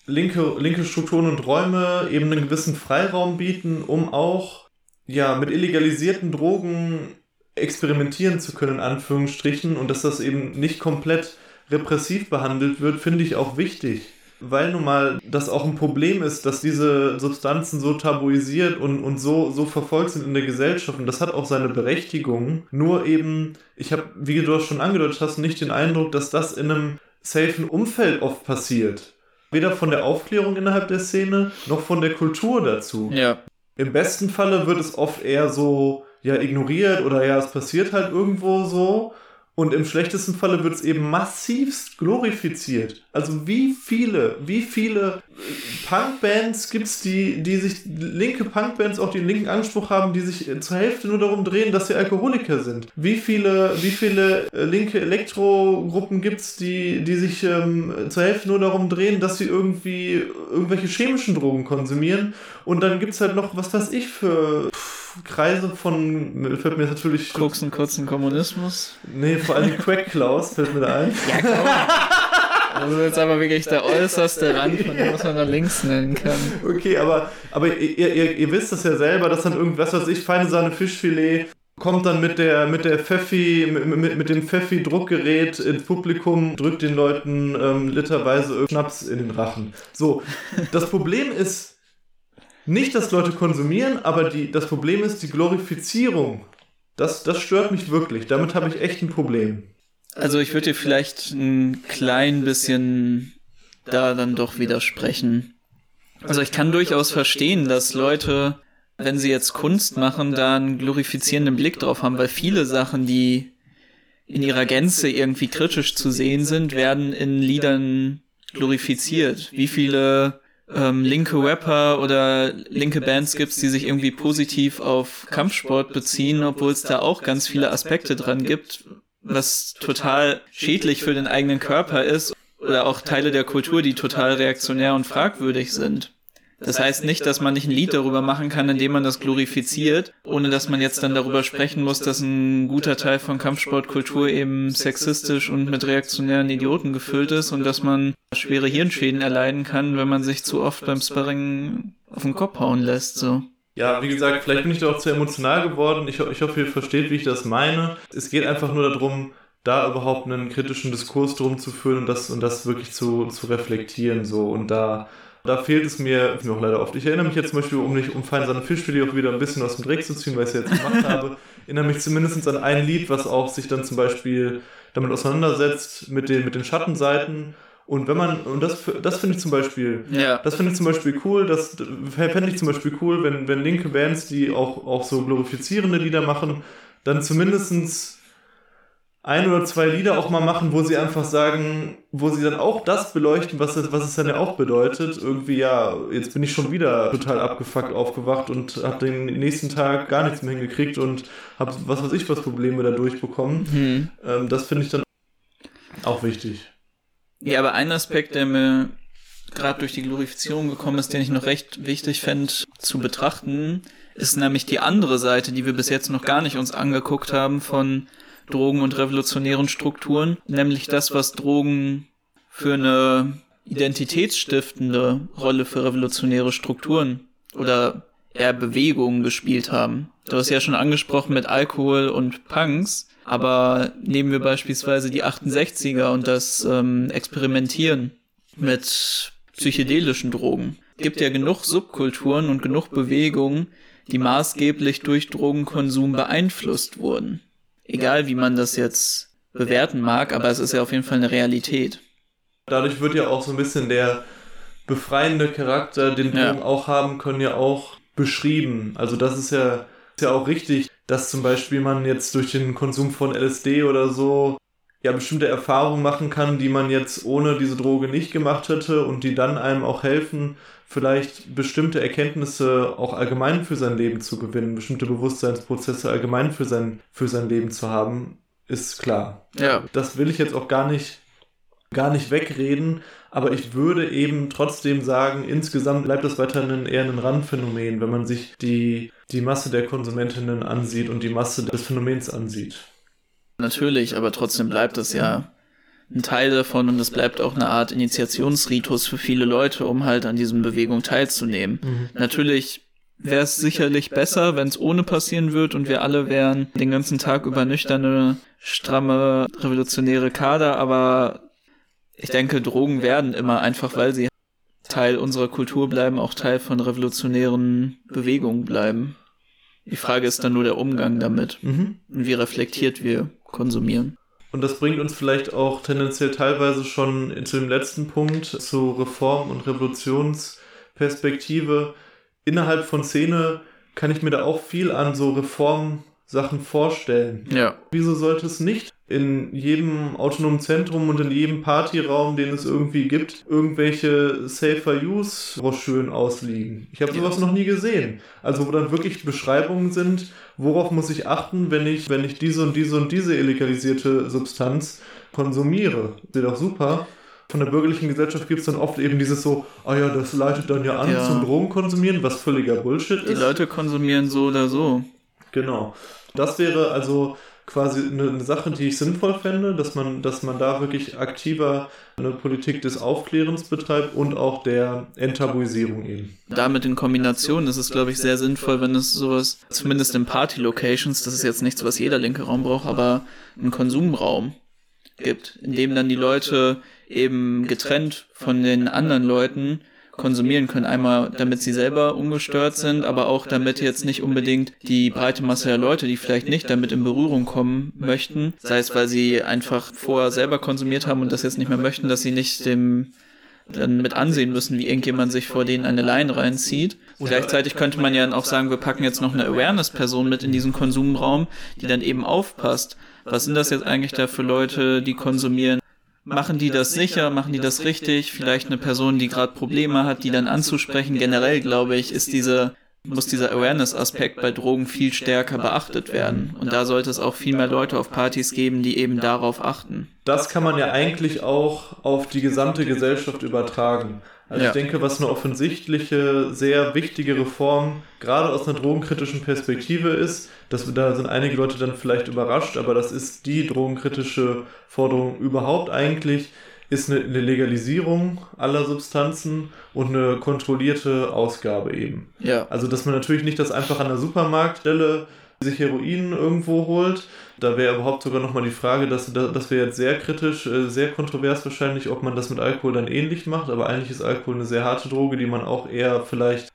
linke, linke Strukturen und Räume eben einen gewissen Freiraum bieten, um auch ja, mit illegalisierten Drogen experimentieren zu können, in Anführungsstrichen, und dass das eben nicht komplett repressiv behandelt wird, finde ich auch wichtig weil nun mal das auch ein Problem ist, dass diese Substanzen so tabuisiert und, und so, so verfolgt sind in der Gesellschaft. Und das hat auch seine Berechtigung. Nur eben, ich habe, wie du das schon angedeutet hast, nicht den Eindruck, dass das in einem safen Umfeld oft passiert. Weder von der Aufklärung innerhalb der Szene, noch von der Kultur dazu. Ja. Im besten Falle wird es oft eher so, ja, ignoriert oder ja, es passiert halt irgendwo so. Und im schlechtesten Falle wird es eben massivst glorifiziert. Also wie viele, wie viele äh, Punkbands gibt es, die, die sich, linke Punkbands auch den linken Anspruch haben, die sich äh, zur Hälfte nur darum drehen, dass sie Alkoholiker sind? Wie viele, wie viele äh, linke Elektrogruppen gibt es, die, die sich ähm, zur Hälfte nur darum drehen, dass sie irgendwie irgendwelche chemischen Drogen konsumieren? Und dann gibt es halt noch, was weiß ich, für... Pff, Kreise von, fällt mir jetzt natürlich. Koksen, kurzen Kommunismus? Nee, vor allem Quack Klaus fällt mir da ein. Ja, komm. Also jetzt aber wirklich der äußerste Rand, von dem was man da links nennen kann. Okay, aber, aber ihr, ihr, ihr wisst das ja selber, dass dann irgendwas, was ich, feine Sahne Fischfilet kommt dann mit der mit der Pfeffi mit, mit dem Pfeffi Druckgerät ins Publikum drückt den Leuten ähm, literweise Schnaps in den Rachen. So, das Problem ist nicht, dass Leute konsumieren, aber die, das Problem ist die Glorifizierung. Das, das stört mich wirklich. Damit habe ich echt ein Problem. Also ich würde dir vielleicht ein klein bisschen da dann doch widersprechen. Also ich kann durchaus verstehen, dass Leute, wenn sie jetzt Kunst machen, da einen glorifizierenden Blick drauf haben, weil viele Sachen, die in ihrer Gänze irgendwie kritisch zu sehen sind, werden in Liedern glorifiziert. Wie viele ähm, linke Rapper oder linke Bands gibt's, die sich irgendwie positiv auf Kampfsport beziehen, obwohl es da auch ganz viele Aspekte dran gibt, was total schädlich für den eigenen Körper ist oder auch Teile der Kultur, die total reaktionär und fragwürdig sind. Das heißt nicht, dass man nicht ein Lied darüber machen kann, indem man das glorifiziert, ohne dass man jetzt dann darüber sprechen muss, dass ein guter Teil von Kampfsportkultur eben sexistisch und mit reaktionären Idioten gefüllt ist und dass man schwere Hirnschäden erleiden kann, wenn man sich zu oft beim Sparring auf den Kopf hauen lässt, so. Ja, wie gesagt, vielleicht bin ich da auch zu emotional geworden. Ich, ich hoffe, ihr versteht, wie ich das meine. Es geht einfach nur darum, da überhaupt einen kritischen Diskurs drum zu führen und das, und das wirklich zu, zu reflektieren, so, und da da fehlt es mir, mir auch leider oft. Ich erinnere mich jetzt zum Beispiel, um nicht um fein seine Fischfilet auch wieder ein bisschen aus dem Dreck zu ziehen, weil ich es jetzt gemacht habe, erinnere mich zumindest an ein Lied, was auch sich dann zum Beispiel damit auseinandersetzt mit den, mit den Schattenseiten. Und wenn man, und das, das finde ich zum Beispiel, ja. das finde ich zum Beispiel cool, das fände ich zum Beispiel cool, wenn, wenn linke Bands, die auch, auch so glorifizierende Lieder machen, dann zumindestens ein oder zwei Lieder auch mal machen, wo sie einfach sagen, wo sie dann auch das beleuchten, was es, was es dann ja auch bedeutet. Irgendwie, ja, jetzt bin ich schon wieder total abgefuckt aufgewacht und habe den nächsten Tag gar nichts mehr hingekriegt und habe, was weiß ich, was Probleme dadurch bekommen. Mhm. Ähm, das finde ich dann auch wichtig. Ja, aber ein Aspekt, der mir gerade durch die Glorifizierung gekommen ist, den ich noch recht wichtig fände zu betrachten, ist nämlich die andere Seite, die wir bis jetzt noch gar nicht uns angeguckt haben von Drogen und revolutionären Strukturen, nämlich das, was Drogen für eine identitätsstiftende Rolle für revolutionäre Strukturen oder eher Bewegungen gespielt haben. Du hast ja schon angesprochen mit Alkohol und Punks, aber nehmen wir beispielsweise die 68er und das ähm, Experimentieren mit psychedelischen Drogen. Gibt ja genug Subkulturen und genug Bewegungen, die maßgeblich durch Drogenkonsum beeinflusst wurden. Egal wie man das jetzt bewerten mag, aber es ist ja auf jeden Fall eine Realität. Dadurch wird ja auch so ein bisschen der befreiende Charakter, den Drogen ja. auch haben können, ja auch beschrieben. Also das ist ja, ist ja auch richtig, dass zum Beispiel man jetzt durch den Konsum von LSD oder so ja bestimmte Erfahrungen machen kann, die man jetzt ohne diese Droge nicht gemacht hätte und die dann einem auch helfen, vielleicht bestimmte Erkenntnisse auch allgemein für sein Leben zu gewinnen, bestimmte Bewusstseinsprozesse allgemein für sein, für sein Leben zu haben, ist klar. Ja. Das will ich jetzt auch gar nicht, gar nicht wegreden, aber ich würde eben trotzdem sagen, insgesamt bleibt das weiterhin eher ein Randphänomen, wenn man sich die, die Masse der Konsumentinnen ansieht und die Masse des Phänomens ansieht. Natürlich, aber trotzdem bleibt es ja ein Teil davon und es bleibt auch eine Art Initiationsritus für viele Leute, um halt an diesen Bewegungen teilzunehmen. Mhm. Natürlich wäre es sicherlich besser, wenn es ohne passieren wird und wir alle wären den ganzen Tag über nüchterne, stramme, revolutionäre Kader, aber ich denke, Drogen werden immer einfach, weil sie Teil unserer Kultur bleiben, auch Teil von revolutionären Bewegungen bleiben. Die Frage ist dann nur der Umgang damit mhm. und wie reflektiert wir konsumieren. Und das bringt uns vielleicht auch tendenziell teilweise schon zu dem letzten Punkt, zu Reform- und Revolutionsperspektive. Innerhalb von Szene kann ich mir da auch viel an so Reformsachen vorstellen. Ja. Wieso sollte es nicht in jedem autonomen Zentrum und in jedem Partyraum, den es irgendwie gibt, irgendwelche Safer-Use-Broschüren ausliegen. Ich habe sowas noch nie gesehen. Also wo dann wirklich Beschreibungen sind, worauf muss ich achten, wenn ich, wenn ich diese und diese und diese illegalisierte Substanz konsumiere. Sieht doch super. Von der bürgerlichen Gesellschaft gibt es dann oft eben dieses so, ah ja, das leitet dann ja an ja. zum Drogenkonsumieren, was völliger Bullshit ist. Die Leute konsumieren so oder so. Genau. Das wäre also quasi eine, eine, Sache, die ich sinnvoll fände, dass man, dass man da wirklich aktiver eine Politik des Aufklärens betreibt und auch der Enttabuisierung eben. Damit in Kombination ist es, glaube ich, sehr sinnvoll, wenn es sowas, zumindest in Party-Locations, das ist jetzt nichts, was jeder linke Raum braucht, aber einen Konsumraum gibt, in dem dann die Leute eben getrennt von den anderen Leuten konsumieren können. Einmal, damit sie selber ungestört sind, aber auch damit jetzt nicht unbedingt die breite Masse der Leute, die vielleicht nicht damit in Berührung kommen möchten, sei es, weil sie einfach vorher selber konsumiert haben und das jetzt nicht mehr möchten, dass sie nicht dem dann mit ansehen müssen, wie irgendjemand sich vor denen eine Line reinzieht. Und gleichzeitig könnte man ja auch sagen, wir packen jetzt noch eine Awareness-Person mit in diesen Konsumraum, die dann eben aufpasst. Was sind das jetzt eigentlich da für Leute, die konsumieren? Machen die das sicher, machen die das richtig, vielleicht eine Person, die gerade Probleme hat, die dann anzusprechen. Generell, glaube ich, ist diese muss dieser Awareness-Aspekt bei Drogen viel stärker beachtet werden. Und da sollte es auch viel mehr Leute auf Partys geben, die eben darauf achten. Das kann man ja eigentlich auch auf die gesamte Gesellschaft übertragen. Also ja. ich denke, was eine offensichtliche, sehr wichtige Reform, gerade aus einer drogenkritischen Perspektive ist, dass da sind einige Leute dann vielleicht überrascht, aber das ist die drogenkritische Forderung überhaupt eigentlich, ist eine, eine Legalisierung aller Substanzen und eine kontrollierte Ausgabe eben. Ja. Also dass man natürlich nicht das einfach an der Supermarktstelle sich Heroin irgendwo holt. Da wäre überhaupt sogar nochmal die Frage, dass das wäre jetzt sehr kritisch, äh, sehr kontrovers wahrscheinlich, ob man das mit Alkohol dann ähnlich macht, aber eigentlich ist Alkohol eine sehr harte Droge, die man auch eher vielleicht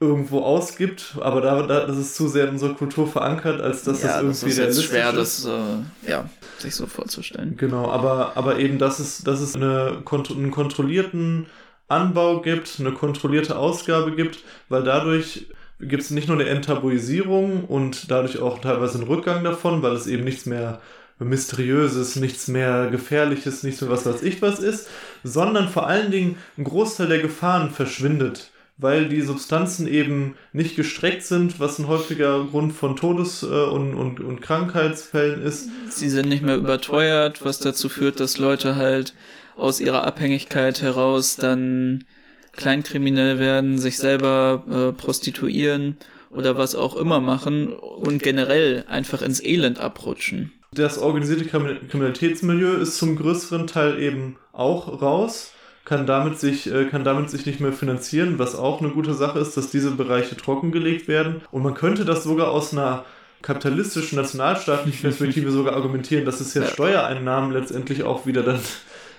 irgendwo ausgibt, aber da, da das ist zu sehr in unserer Kultur verankert, als dass ja, das irgendwie das ist jetzt schwer, das äh, ja, sich so vorzustellen. Genau, aber, aber eben, dass es, dass es eine, einen kontrollierten Anbau gibt, eine kontrollierte Ausgabe gibt, weil dadurch gibt es nicht nur eine Enttabuisierung und dadurch auch teilweise einen Rückgang davon, weil es eben nichts mehr Mysteriöses, nichts mehr Gefährliches, nichts mehr was weiß ich was ist, sondern vor allen Dingen ein Großteil der Gefahren verschwindet, weil die Substanzen eben nicht gestreckt sind, was ein häufiger Grund von Todes- äh, und, und, und Krankheitsfällen ist. Sie sind nicht mehr überteuert, was dazu führt, dass Leute halt aus ihrer Abhängigkeit heraus dann kleinkriminell werden, sich selber äh, prostituieren oder was auch immer machen und generell einfach ins Elend abrutschen. Das organisierte Kriminalitätsmilieu ist zum größeren Teil eben auch raus. kann damit sich, äh, kann damit sich nicht mehr finanzieren, was auch eine gute Sache ist, dass diese Bereiche trockengelegt werden. Und man könnte das sogar aus einer kapitalistischen, nationalstaatlichen Perspektive sogar argumentieren, dass es jetzt Steuereinnahmen letztendlich auch wieder dann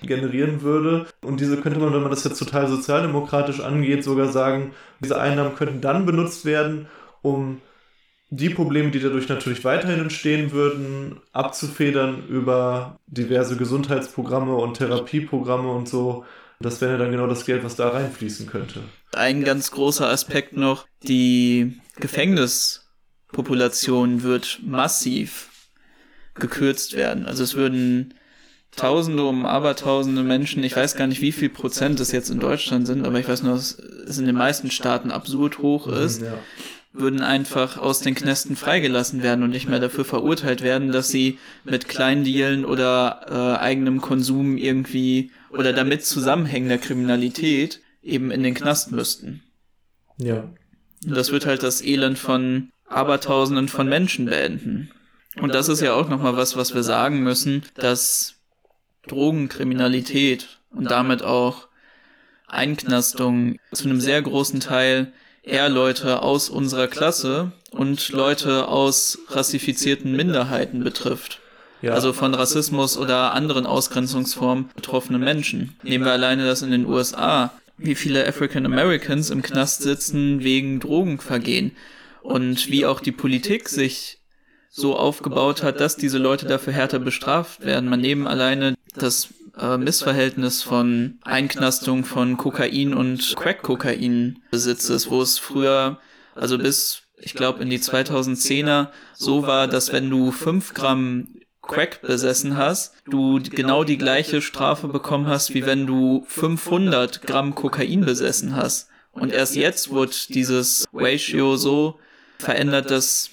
generieren würde. Und diese könnte man, wenn man das jetzt total sozialdemokratisch angeht, sogar sagen, diese Einnahmen könnten dann benutzt werden, um die Probleme, die dadurch natürlich weiterhin entstehen würden, abzufedern über diverse Gesundheitsprogramme und Therapieprogramme und so. Das wäre dann genau das Geld, was da reinfließen könnte. Ein ganz großer Aspekt noch, die Gefängnispopulation wird massiv gekürzt werden. Also es würden Tausende um Abertausende Menschen, ich weiß gar nicht, wie viel Prozent es jetzt in Deutschland sind, aber ich weiß nur, dass es in den meisten Staaten absurd hoch ist, würden einfach aus den Knästen freigelassen werden und nicht mehr dafür verurteilt werden, dass sie mit Kleindealen oder äh, eigenem Konsum irgendwie oder damit zusammenhängender Kriminalität eben in den Knast müssten. Ja. Und das wird halt das Elend von Abertausenden von Menschen beenden. Und das ist ja auch nochmal was, was wir sagen müssen, dass Drogenkriminalität und damit auch Einknastung zu einem sehr großen Teil eher Leute aus unserer Klasse und Leute aus rassifizierten Minderheiten betrifft. Ja. Also von Rassismus oder anderen Ausgrenzungsformen betroffene Menschen. Nehmen wir alleine das in den USA, wie viele African Americans im Knast sitzen wegen Drogenvergehen und wie auch die Politik sich so aufgebaut hat, dass diese Leute dafür härter bestraft werden. Man neben alleine das äh, Missverhältnis von Einknastung von Kokain und Crack-Kokain-Besitzes, wo es früher, also bis, ich glaube, in die 2010er so war, dass wenn du fünf Gramm Crack besessen hast, du genau die gleiche Strafe bekommen hast, wie wenn du 500 Gramm Kokain besessen hast. Und erst jetzt wurde dieses Ratio so verändert, dass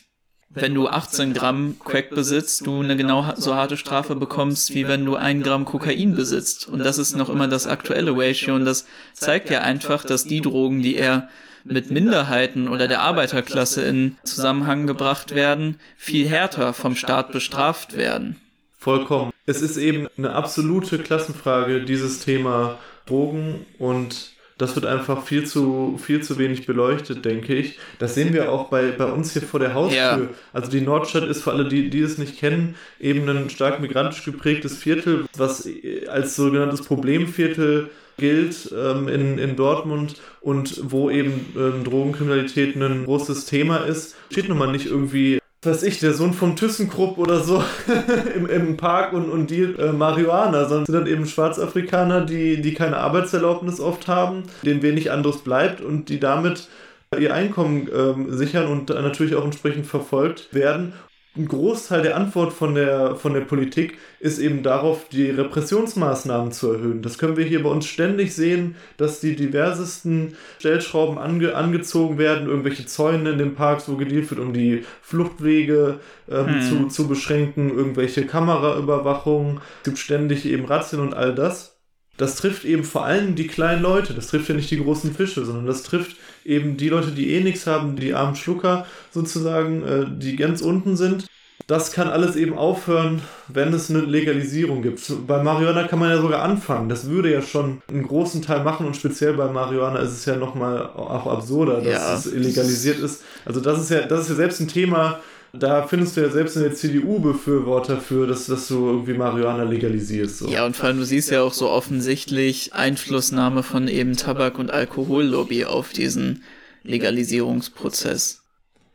wenn du 18 Gramm Crack besitzt, du eine genau so harte Strafe bekommst, wie wenn du ein Gramm Kokain besitzt. Und das ist noch immer das aktuelle Ratio. Und das zeigt ja einfach, dass die Drogen, die er mit Minderheiten oder der Arbeiterklasse in Zusammenhang gebracht werden, viel härter vom Staat bestraft werden. Vollkommen. Es ist eben eine absolute Klassenfrage, dieses Thema Drogen und das wird einfach viel zu, viel zu wenig beleuchtet, denke ich. Das sehen wir auch bei, bei uns hier vor der Haustür. Ja. Also die Nordstadt ist für alle, die, die es nicht kennen, eben ein stark migrantisch geprägtes Viertel, was als sogenanntes Problemviertel gilt ähm, in, in Dortmund und wo eben ähm, Drogenkriminalität ein großes Thema ist, steht nun mal nicht irgendwie weiß ich, der Sohn von ThyssenKrupp oder so im, im Park und, und die äh, Marihuana, sondern sind dann eben Schwarzafrikaner, die, die keine Arbeitserlaubnis oft haben, denen wenig anderes bleibt und die damit ihr Einkommen ähm, sichern und natürlich auch entsprechend verfolgt werden ein Großteil der Antwort von der, von der Politik ist eben darauf, die Repressionsmaßnahmen zu erhöhen. Das können wir hier bei uns ständig sehen, dass die diversesten Stellschrauben ange, angezogen werden, irgendwelche Zäune in den Parks, wo gedealt wird, um die Fluchtwege ähm, hm. zu, zu beschränken, irgendwelche Kameraüberwachungen. Es gibt ständig eben Razzien und all das das trifft eben vor allem die kleinen Leute. Das trifft ja nicht die großen Fische, sondern das trifft eben die Leute, die eh nichts haben, die armen Schlucker sozusagen, äh, die ganz unten sind. Das kann alles eben aufhören, wenn es eine Legalisierung gibt. Bei Marihuana kann man ja sogar anfangen. Das würde ja schon einen großen Teil machen und speziell bei Marihuana ist es ja nochmal auch absurder, dass ja. es illegalisiert ist. Also das ist ja, das ist ja selbst ein Thema, da findest du ja selbst in der CDU Befürworter für, dass, dass du irgendwie Marihuana legalisierst. So. Ja, und vor allem, du siehst ja auch so offensichtlich Einflussnahme von eben Tabak- und Alkohollobby auf diesen Legalisierungsprozess.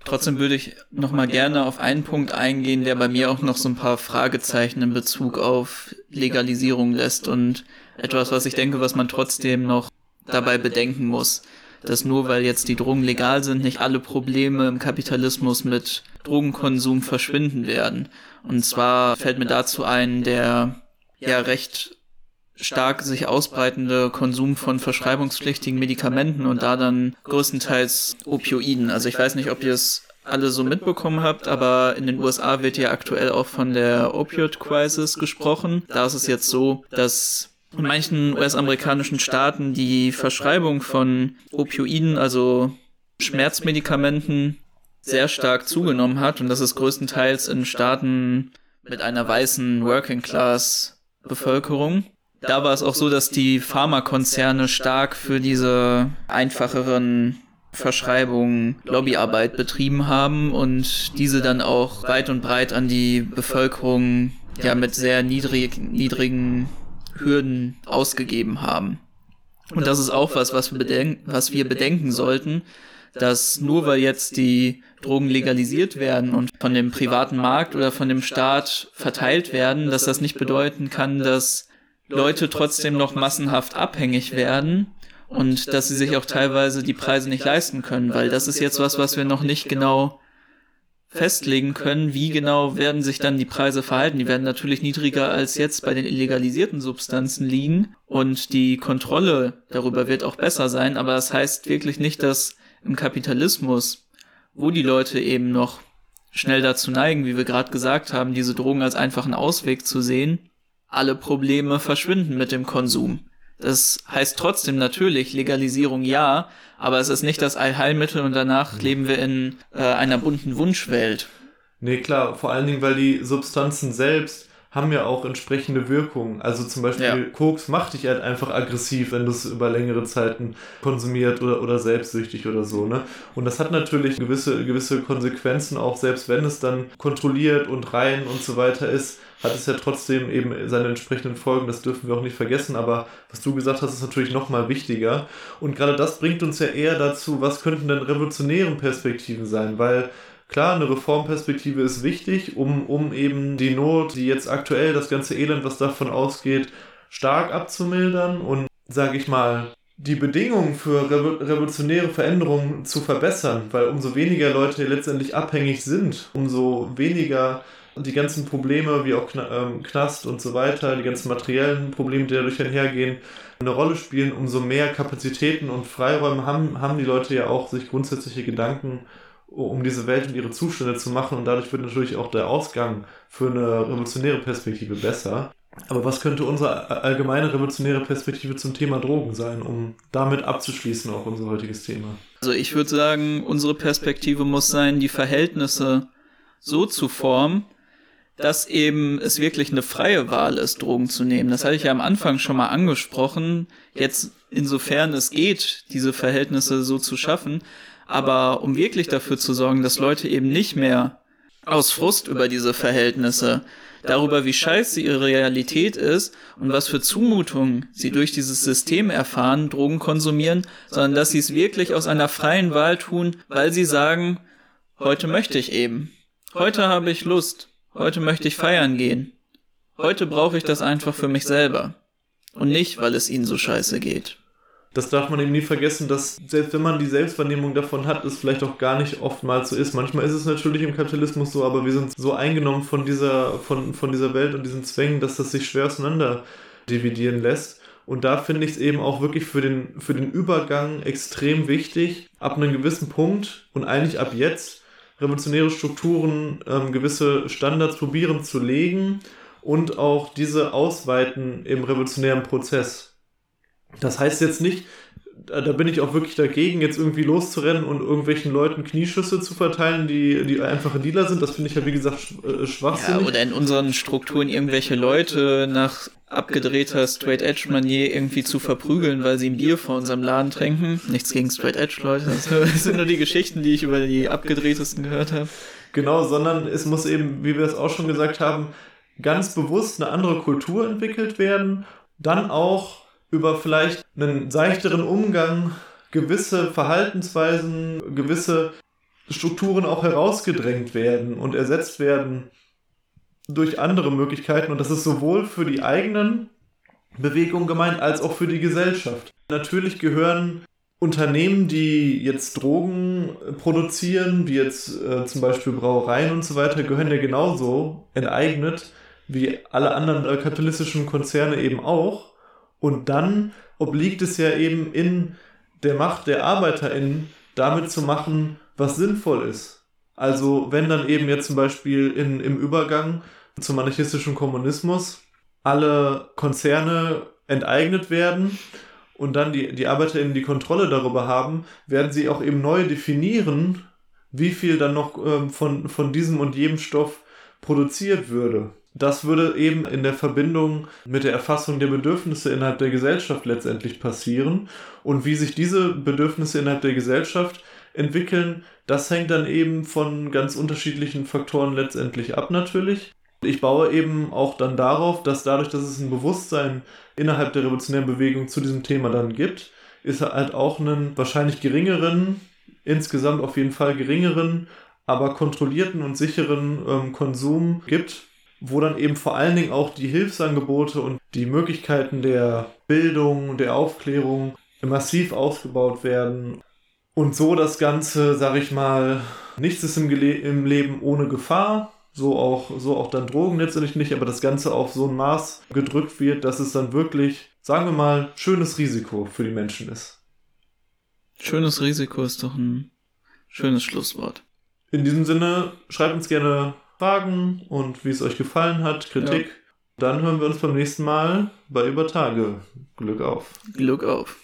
Trotzdem würde ich nochmal gerne auf einen Punkt eingehen, der bei mir auch noch so ein paar Fragezeichen in Bezug auf Legalisierung lässt und etwas, was ich denke, was man trotzdem noch dabei bedenken muss dass nur weil jetzt die Drogen legal sind, nicht alle Probleme im Kapitalismus mit Drogenkonsum verschwinden werden. Und zwar fällt mir dazu ein, der ja recht stark sich ausbreitende Konsum von verschreibungspflichtigen Medikamenten und da dann größtenteils Opioiden. Also ich weiß nicht, ob ihr es alle so mitbekommen habt, aber in den USA wird ja aktuell auch von der Opioid Crisis gesprochen. Da ist es jetzt so, dass in manchen US-amerikanischen Staaten die Verschreibung von Opioiden, also Schmerzmedikamenten, sehr stark zugenommen hat und das ist größtenteils in Staaten mit einer weißen Working Class Bevölkerung. da war es auch so, dass die Pharmakonzerne stark für diese einfacheren Verschreibungen Lobbyarbeit betrieben haben und diese dann auch weit und breit an die Bevölkerung ja mit sehr niedrig, niedrigen Hürden ausgegeben haben. Und das ist auch was, was wir, bedenken, was wir bedenken sollten, dass nur weil jetzt die Drogen legalisiert werden und von dem privaten Markt oder von dem Staat verteilt werden, dass das nicht bedeuten kann, dass Leute trotzdem noch massenhaft abhängig werden und dass sie sich auch teilweise die Preise nicht leisten können, weil das ist jetzt was, was wir noch nicht genau festlegen können, wie genau werden sich dann die Preise verhalten. Die werden natürlich niedriger als jetzt bei den illegalisierten Substanzen liegen und die Kontrolle darüber wird auch besser sein, aber das heißt wirklich nicht, dass im Kapitalismus, wo die Leute eben noch schnell dazu neigen, wie wir gerade gesagt haben, diese Drogen als einfachen Ausweg zu sehen, alle Probleme verschwinden mit dem Konsum. Das heißt trotzdem natürlich Legalisierung ja, aber es ist nicht das Allheilmittel und danach leben wir in äh, einer bunten Wunschwelt. Nee, klar, vor allen Dingen, weil die Substanzen selbst haben ja auch entsprechende Wirkungen. Also zum Beispiel ja. Koks macht dich halt einfach aggressiv, wenn du es über längere Zeiten konsumiert oder, oder selbstsüchtig oder so. Ne? Und das hat natürlich gewisse, gewisse Konsequenzen, auch selbst wenn es dann kontrolliert und rein und so weiter ist hat es ja trotzdem eben seine entsprechenden Folgen, das dürfen wir auch nicht vergessen, aber was du gesagt hast, ist natürlich nochmal wichtiger. Und gerade das bringt uns ja eher dazu, was könnten denn revolutionären Perspektiven sein, weil Klar, eine Reformperspektive ist wichtig, um, um eben die Not, die jetzt aktuell, das ganze Elend, was davon ausgeht, stark abzumildern und, sage ich mal, die Bedingungen für revolutionäre Veränderungen zu verbessern, weil umso weniger Leute letztendlich abhängig sind, umso weniger die ganzen Probleme, wie auch ähm, Knast und so weiter, die ganzen materiellen Probleme, die dadurch einhergehen, eine Rolle spielen, umso mehr Kapazitäten und Freiräume haben, haben die Leute ja auch, sich grundsätzliche Gedanken um diese Welt und ihre Zustände zu machen und dadurch wird natürlich auch der Ausgang für eine revolutionäre Perspektive besser. Aber was könnte unsere allgemeine revolutionäre Perspektive zum Thema Drogen sein, um damit abzuschließen, auch unser heutiges Thema? Also ich würde sagen, unsere Perspektive muss sein, die Verhältnisse so zu formen, dass eben es wirklich eine freie Wahl ist, Drogen zu nehmen. Das hatte ich ja am Anfang schon mal angesprochen. Jetzt, insofern es geht, diese Verhältnisse so zu schaffen. Aber um wirklich dafür zu sorgen, dass Leute eben nicht mehr aus Frust über diese Verhältnisse, darüber, wie scheiße ihre Realität ist und was für Zumutungen sie durch dieses System erfahren, Drogen konsumieren, sondern dass sie es wirklich aus einer freien Wahl tun, weil sie sagen, heute möchte ich eben. Heute habe ich Lust. Heute möchte ich feiern gehen. Heute brauche ich das einfach für mich selber. Und nicht, weil es ihnen so scheiße geht. Das darf man eben nie vergessen, dass selbst wenn man die Selbstwahrnehmung davon hat, es vielleicht auch gar nicht oftmals so ist. Manchmal ist es natürlich im Kapitalismus so, aber wir sind so eingenommen von dieser, von, von dieser Welt und diesen Zwängen, dass das sich schwer auseinander dividieren lässt. Und da finde ich es eben auch wirklich für den, für den Übergang extrem wichtig, ab einem gewissen Punkt und eigentlich ab jetzt revolutionäre Strukturen, ähm, gewisse Standards probieren zu legen und auch diese ausweiten im revolutionären Prozess. Das heißt jetzt nicht, da bin ich auch wirklich dagegen, jetzt irgendwie loszurennen und irgendwelchen Leuten Knieschüsse zu verteilen, die, die einfache Dealer sind. Das finde ich ja, wie gesagt, äh, schwachsinnig. Ja, oder in unseren Strukturen irgendwelche Leute nach abgedrehter Straight Edge Manier irgendwie zu verprügeln, weil sie ein Bier vor unserem Laden tränken. Nichts gegen Straight Edge Leute. Das sind nur die Geschichten, die ich über die abgedrehtesten gehört habe. Genau, sondern es muss eben, wie wir es auch schon gesagt haben, ganz bewusst eine andere Kultur entwickelt werden. Dann auch über vielleicht einen seichteren Umgang gewisse Verhaltensweisen, gewisse Strukturen auch herausgedrängt werden und ersetzt werden durch andere Möglichkeiten. Und das ist sowohl für die eigenen Bewegungen gemeint als auch für die Gesellschaft. Natürlich gehören Unternehmen, die jetzt Drogen produzieren, wie jetzt äh, zum Beispiel Brauereien und so weiter, gehören ja genauso enteignet wie alle anderen äh, kapitalistischen Konzerne eben auch. Und dann obliegt es ja eben in der Macht der ArbeiterInnen, damit zu machen, was sinnvoll ist. Also wenn dann eben jetzt zum Beispiel in, im Übergang zum anarchistischen Kommunismus alle Konzerne enteignet werden und dann die, die ArbeiterInnen die Kontrolle darüber haben, werden sie auch eben neu definieren, wie viel dann noch ähm, von, von diesem und jedem Stoff produziert würde. Das würde eben in der Verbindung mit der Erfassung der Bedürfnisse innerhalb der Gesellschaft letztendlich passieren. Und wie sich diese Bedürfnisse innerhalb der Gesellschaft entwickeln, das hängt dann eben von ganz unterschiedlichen Faktoren letztendlich ab natürlich. Ich baue eben auch dann darauf, dass dadurch, dass es ein Bewusstsein innerhalb der revolutionären Bewegung zu diesem Thema dann gibt, ist halt auch einen wahrscheinlich geringeren, insgesamt auf jeden Fall geringeren, aber kontrollierten und sicheren ähm, Konsum gibt, wo dann eben vor allen Dingen auch die Hilfsangebote und die Möglichkeiten der Bildung, der Aufklärung massiv ausgebaut werden und so das Ganze, sag ich mal, nichts ist im, Gele im Leben ohne Gefahr, so auch, so auch dann Drogen letztendlich nicht, aber das Ganze auf so ein Maß gedrückt wird, dass es dann wirklich, sagen wir mal, schönes Risiko für die Menschen ist. Schönes Risiko ist doch ein schönes Schlusswort. In diesem Sinne, schreibt uns gerne Fragen und wie es euch gefallen hat, Kritik. Ja. Dann hören wir uns beim nächsten Mal bei Übertage. Glück auf. Glück auf.